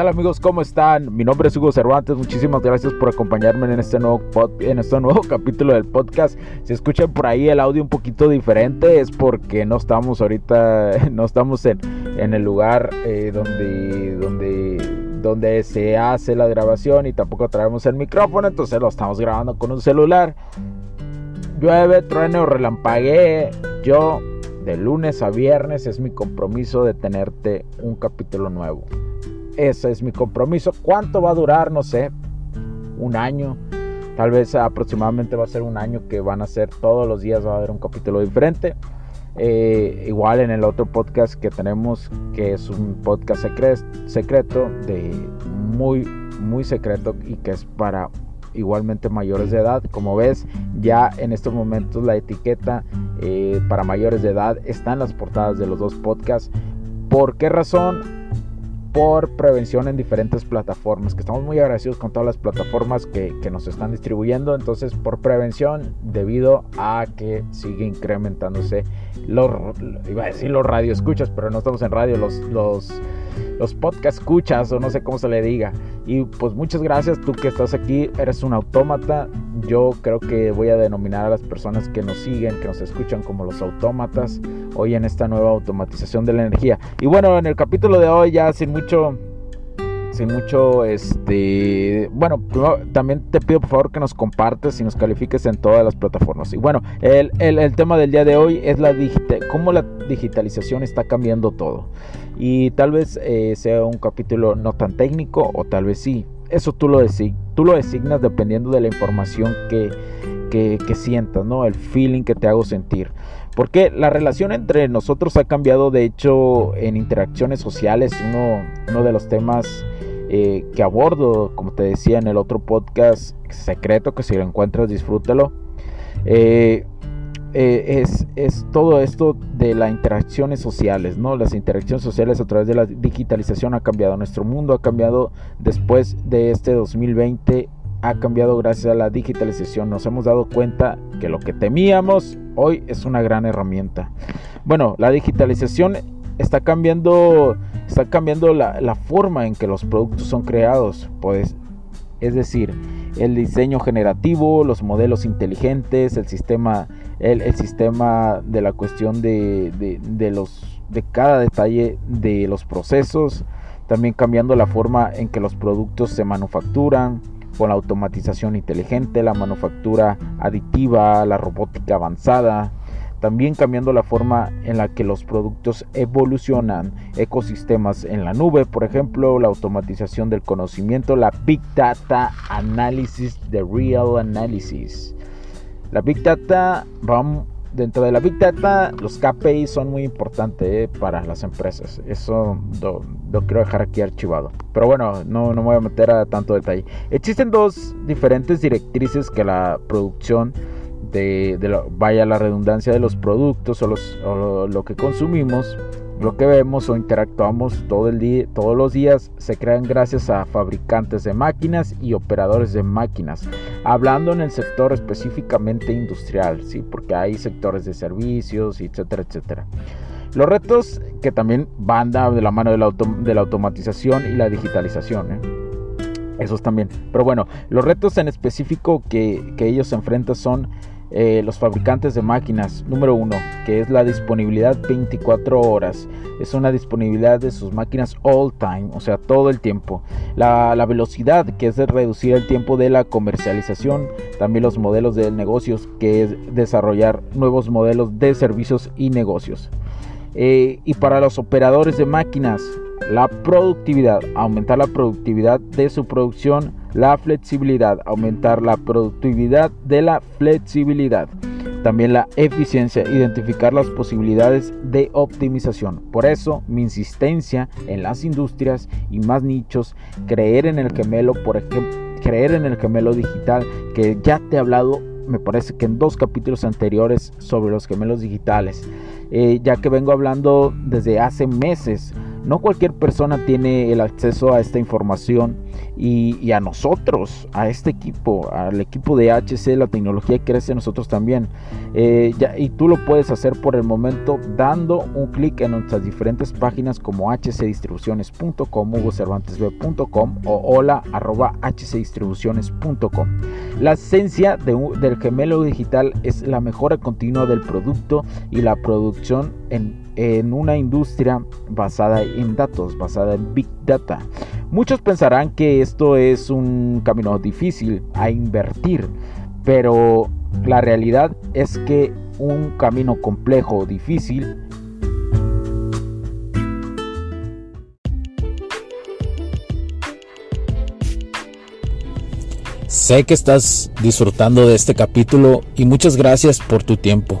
Tal amigos? ¿Cómo están? Mi nombre es Hugo Cervantes. Muchísimas gracias por acompañarme en este nuevo, en este nuevo capítulo del podcast. Si escuchan por ahí el audio un poquito diferente es porque no estamos ahorita, no estamos en, en el lugar eh, donde, donde, donde se hace la grabación y tampoco traemos el micrófono. Entonces lo estamos grabando con un celular. Llueve, trueno, relampaguee. Yo de lunes a viernes es mi compromiso de tenerte un capítulo nuevo. Ese es mi compromiso. ¿Cuánto va a durar? No sé. Un año. Tal vez aproximadamente va a ser un año que van a ser todos los días, va a haber un capítulo diferente. Eh, igual en el otro podcast que tenemos, que es un podcast secreto, de muy, muy secreto y que es para igualmente mayores de edad. Como ves, ya en estos momentos la etiqueta eh, para mayores de edad está en las portadas de los dos podcasts. ¿Por qué razón? Por prevención en diferentes plataformas, que estamos muy agradecidos con todas las plataformas que, que, nos están distribuyendo, entonces por prevención debido a que sigue incrementándose los, iba a decir los radio escuchas, pero no estamos en radio, los, los, los podcast escuchas o no sé cómo se le diga. Y pues muchas gracias, tú que estás aquí, eres un autómata, yo creo que voy a denominar a las personas que nos siguen, que nos escuchan como los autómatas, hoy en esta nueva automatización de la energía. Y bueno, en el capítulo de hoy ya sin mucho mucho este bueno también te pido por favor que nos compartes y nos califiques en todas las plataformas y bueno el, el, tema del día de hoy es la cómo la digitalización está cambiando todo y tal vez eh, sea un capítulo no tan técnico o tal vez sí eso tú lo, tú lo designas dependiendo de la información que, que, sientas, ¿no? El feeling que te hago sentir. Porque la relación entre nosotros ha cambiado, de hecho, en interacciones sociales. Uno, uno de los temas eh, que abordo, como te decía en el otro podcast secreto, que si lo encuentras, disfrútalo. Eh, eh, es, es, todo esto de las interacciones sociales, ¿no? Las interacciones sociales a través de la digitalización ha cambiado. Nuestro mundo ha cambiado después de este 2020, ha cambiado gracias a la digitalización. Nos hemos dado cuenta que lo que temíamos hoy es una gran herramienta. Bueno, la digitalización está cambiando, cambiando la, la forma en que los productos son creados. Pues, es decir, el diseño generativo, los modelos inteligentes, el sistema, el, sistema de la cuestión de, de, los, de cada detalle de los procesos, también cambiando la forma en que los productos se manufacturan, con la automatización inteligente, la manufactura aditiva, la robótica avanzada, también cambiando la forma en la que los productos evolucionan, ecosistemas en la nube, por ejemplo, la automatización del conocimiento, la Big Data Analysis de Real Analysis. La Big Data, dentro de la Big Data, los KPI son muy importantes eh, para las empresas. Eso lo, quiero dejar aquí archivado. Pero bueno, no, no me voy a meter a tanto detalle. Existen dos diferentes directrices que la producción de, vaya la redundancia de los productos o, los, lo, que consumimos, lo que vemos o interactuamos todo el día, todos los días se crean gracias a fabricantes de máquinas y operadores de máquinas. Hablando en el sector específicamente industrial, sí, porque hay sectores de servicios, etcétera, etcétera. Los retos que también van de la mano de la, de la automatización y la digitalización. ¿eh? Esos también. Pero bueno, los retos en específico que, que ellos enfrentan son eh, los fabricantes de máquinas. Número uno, que es la disponibilidad 24 horas. Es una disponibilidad de sus máquinas all time, o sea, todo el tiempo. La, velocidad, que es de reducir el tiempo de la comercialización. También los modelos de negocios, que es desarrollar nuevos modelos de servicios y negocios. Eh, y para los operadores de máquinas, la productividad, aumentar la productividad de su producción, la flexibilidad, aumentar la productividad de la flexibilidad. también la eficiencia, identificar las posibilidades de optimización. Por eso mi insistencia en las industrias y más nichos, creer en el gemelo, por ejemplo, creer en el gemelo digital, que ya te he hablado, me parece que en dos capítulos anteriores sobre los gemelos digitales, eh, ya que vengo hablando desde hace meses no cualquier persona tiene el acceso a esta información y, a nosotros, a este equipo, al equipo de HC, la tecnología crece nosotros también. Eh, y tú lo puedes hacer por el momento dando un clic en nuestras diferentes páginas como hcdistribuciones.com, hugocervantesb.com o hola arroba. La esencia del gemelo digital es la mejora continua del producto y la producción en en una industria basada en datos, basada en Big Data. Muchos pensarán que esto es un camino difícil a invertir, pero la realidad es que un camino complejo, difícil, Sé que estás disfrutando de este capítulo y muchas gracias por tu tiempo.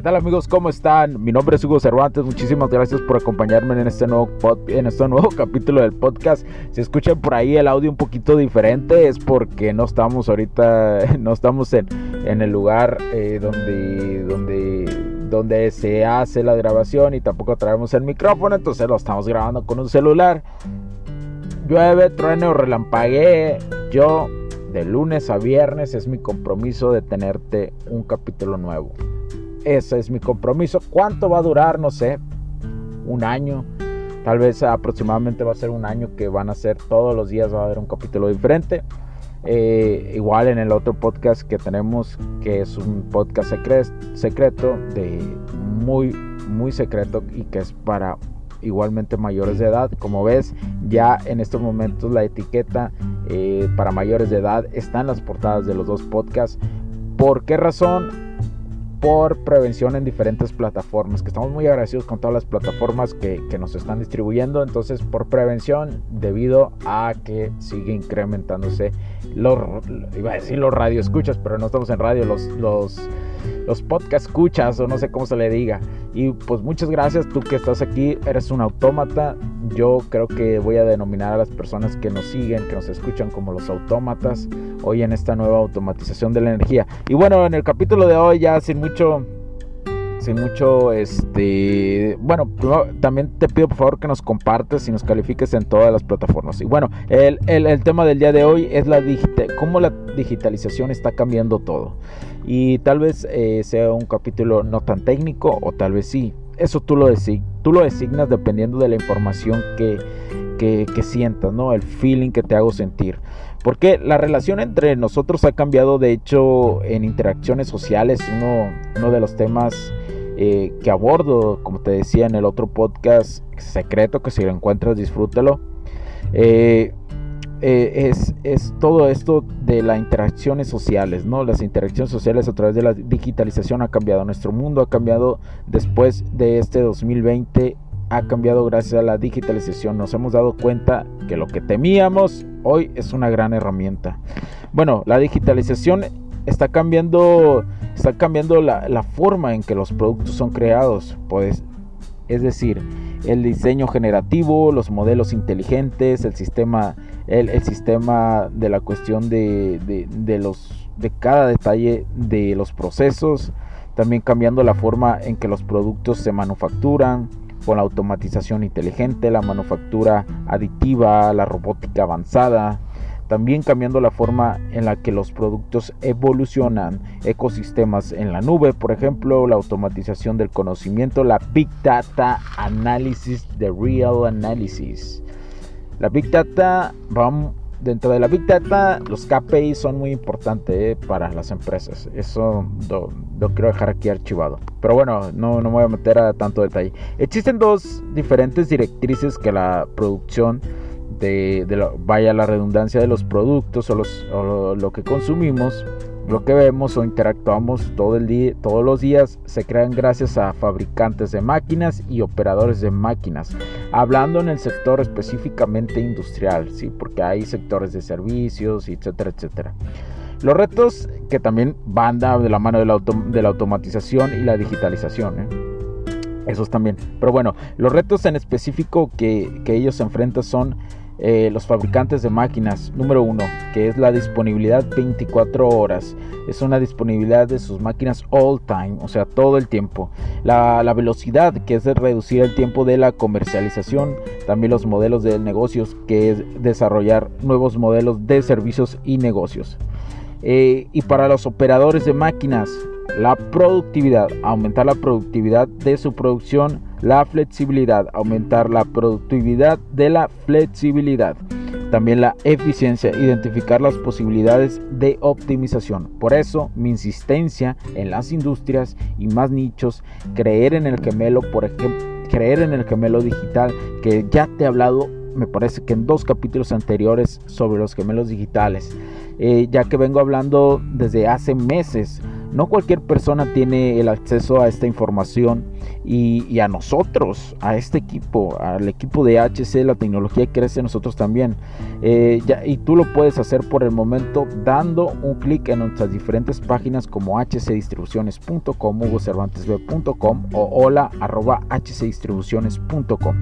¿Qué tal amigos? ¿Cómo están? Mi nombre es Hugo Cervantes. Muchísimas gracias por acompañarme en este nuevo, en este nuevo capítulo del podcast. Si escuchan por ahí el audio un poquito diferente es porque no estamos ahorita, no estamos en, en el lugar eh, donde, donde, donde se hace la grabación y tampoco traemos el micrófono, entonces lo estamos grabando con un celular. Llueve, truene o relampaguee. Yo de lunes a viernes es mi compromiso de tenerte un capítulo nuevo. Ese es mi compromiso. ¿Cuánto va a durar? No sé. Un año. Tal vez aproximadamente va a ser un año que van a ser todos los días, va a haber un capítulo diferente. Eh, igual en el otro podcast que tenemos, que es un podcast secreto, de muy, muy secreto y que es para igualmente mayores de edad. Como ves, ya en estos momentos la etiqueta eh, para mayores de edad está en las portadas de los dos podcasts. ¿Por qué razón? Por prevención en diferentes plataformas, que estamos muy agradecidos con todas las plataformas que, nos están distribuyendo, entonces por prevención, debido a que sigue incrementándose los, iba a decir los radio escuchas, pero no estamos en radio, los, los, los podcast escuchas o no sé cómo se le diga. Y pues muchas gracias, tú que estás aquí, eres un autómata, yo creo que voy a denominar a las personas que nos siguen, que nos escuchan como los autómatas, hoy en esta nueva automatización de la energía. Y bueno, en el capítulo de hoy ya sin mucho sin mucho este bueno también te pido por favor que nos compartes y nos califiques en todas las plataformas. Y bueno el, el, tema del día de hoy es la cómo la digitalización está cambiando todo. Y tal vez eh, sea un capítulo no tan técnico o tal vez sí eso tú lo, tú lo designas dependiendo de la información que, que, sientas, ¿no? El feeling que te hago sentir. Porque la relación entre nosotros ha cambiado, de hecho, en interacciones sociales. Uno, uno de los temas eh, que abordo, como te decía en el otro podcast secreto, que si lo encuentras, disfrútalo. Eh, eh, es, es, todo esto de las interacciones sociales, ¿no? Las interacciones sociales a través de la digitalización ha cambiado. Nuestro mundo ha cambiado después de este 2020, ha cambiado gracias a la digitalización. Nos hemos dado cuenta que lo que temíamos hoy es una gran herramienta. Bueno, la digitalización está cambiando, está cambiando la, la forma en que los productos son creados. Pues, es decir, el diseño generativo, los modelos inteligentes, el sistema, el, sistema de la cuestión de, de, los, de cada detalle de los procesos, también cambiando la forma en que los productos se manufacturan, con la automatización inteligente, la manufactura aditiva, la robótica avanzada, también cambiando la forma en la que los productos evolucionan, ecosistemas en la nube, por ejemplo, la automatización del conocimiento, la Big Data Analysis de Real Analysis. La Big Data, vamos, dentro de la Big Data, los KPI son muy importantes eh, para las empresas. Eso lo, quiero dejar aquí archivado. Pero bueno, no, no me voy a meter a tanto detalle. Existen dos diferentes directrices que la producción de, vaya la redundancia de los productos o, los, lo, que consumimos, lo que vemos o interactuamos todo el día, todos los días se crean gracias a fabricantes de máquinas y operadores de máquinas. Hablando en el sector específicamente industrial, sí, porque hay sectores de servicios, etcétera, etcétera. Los retos que también van de la mano de la, de la automatización y la digitalización. ¿eh? Esos también. Pero bueno, los retos en específico que, que ellos enfrentan son eh, los fabricantes de máquinas. Número uno, que es la disponibilidad 24 horas. Es una disponibilidad de sus máquinas all time, o sea, todo el tiempo. La, velocidad, que es de reducir el tiempo de la comercialización. También los modelos de negocios, que es desarrollar nuevos modelos de servicios y negocios. Eh, y para los operadores de máquinas, la productividad, aumentar la productividad de su producción, la flexibilidad, aumentar la productividad de la flexibilidad. También la eficiencia, identificar las posibilidades de optimización. Por eso mi insistencia en las industrias y más nichos, creer en el gemelo, por ejemplo, creer en el gemelo digital, que ya te he hablado, me parece que en dos capítulos anteriores sobre los gemelos digitales, eh, ya que vengo hablando desde hace meses no cualquier persona tiene el acceso a esta información y, a nosotros, a este equipo, al equipo de HC, la tecnología crece nosotros también. Eh, y tú lo puedes hacer por el momento dando un clic en nuestras diferentes páginas como hcdistribuciones.com, hugocervantesb.com o hola arroba hcdistribuciones.com.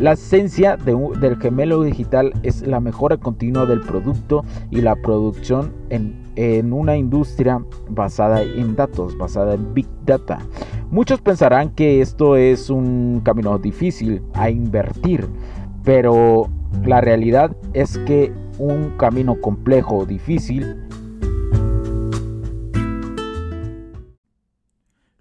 La esencia del gemelo digital es la mejora continua del producto y la producción en en una industria basada en datos, basada en Big Data. Muchos pensarán que esto es un camino difícil a invertir, pero la realidad es que un camino complejo, difícil,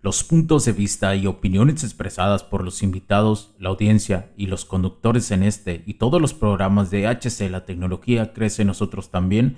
Los puntos de vista y opiniones expresadas por los invitados, la audiencia y los conductores en este y todos los programas de HC La Tecnología Crece Nosotros también